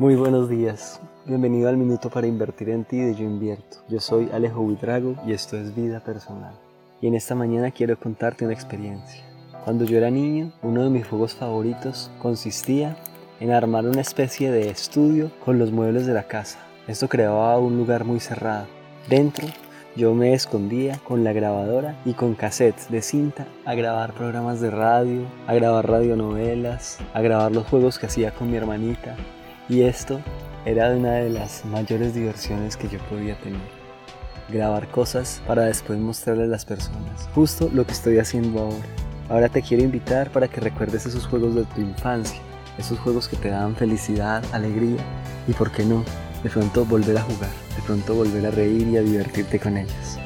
Muy buenos días. Bienvenido al Minuto para Invertir en Ti de Yo Invierto. Yo soy Alejo Buitrago y esto es Vida Personal. Y en esta mañana quiero contarte una experiencia. Cuando yo era niño, uno de mis juegos favoritos consistía en armar una especie de estudio con los muebles de la casa. Esto creaba un lugar muy cerrado. Dentro yo me escondía con la grabadora y con cassettes de cinta a grabar programas de radio, a grabar radionovelas, a grabar los juegos que hacía con mi hermanita. Y esto era una de las mayores diversiones que yo podía tener. Grabar cosas para después mostrarle a las personas. Justo lo que estoy haciendo ahora. Ahora te quiero invitar para que recuerdes esos juegos de tu infancia. Esos juegos que te daban felicidad, alegría y, por qué no, de pronto volver a jugar, de pronto volver a reír y a divertirte con ellos.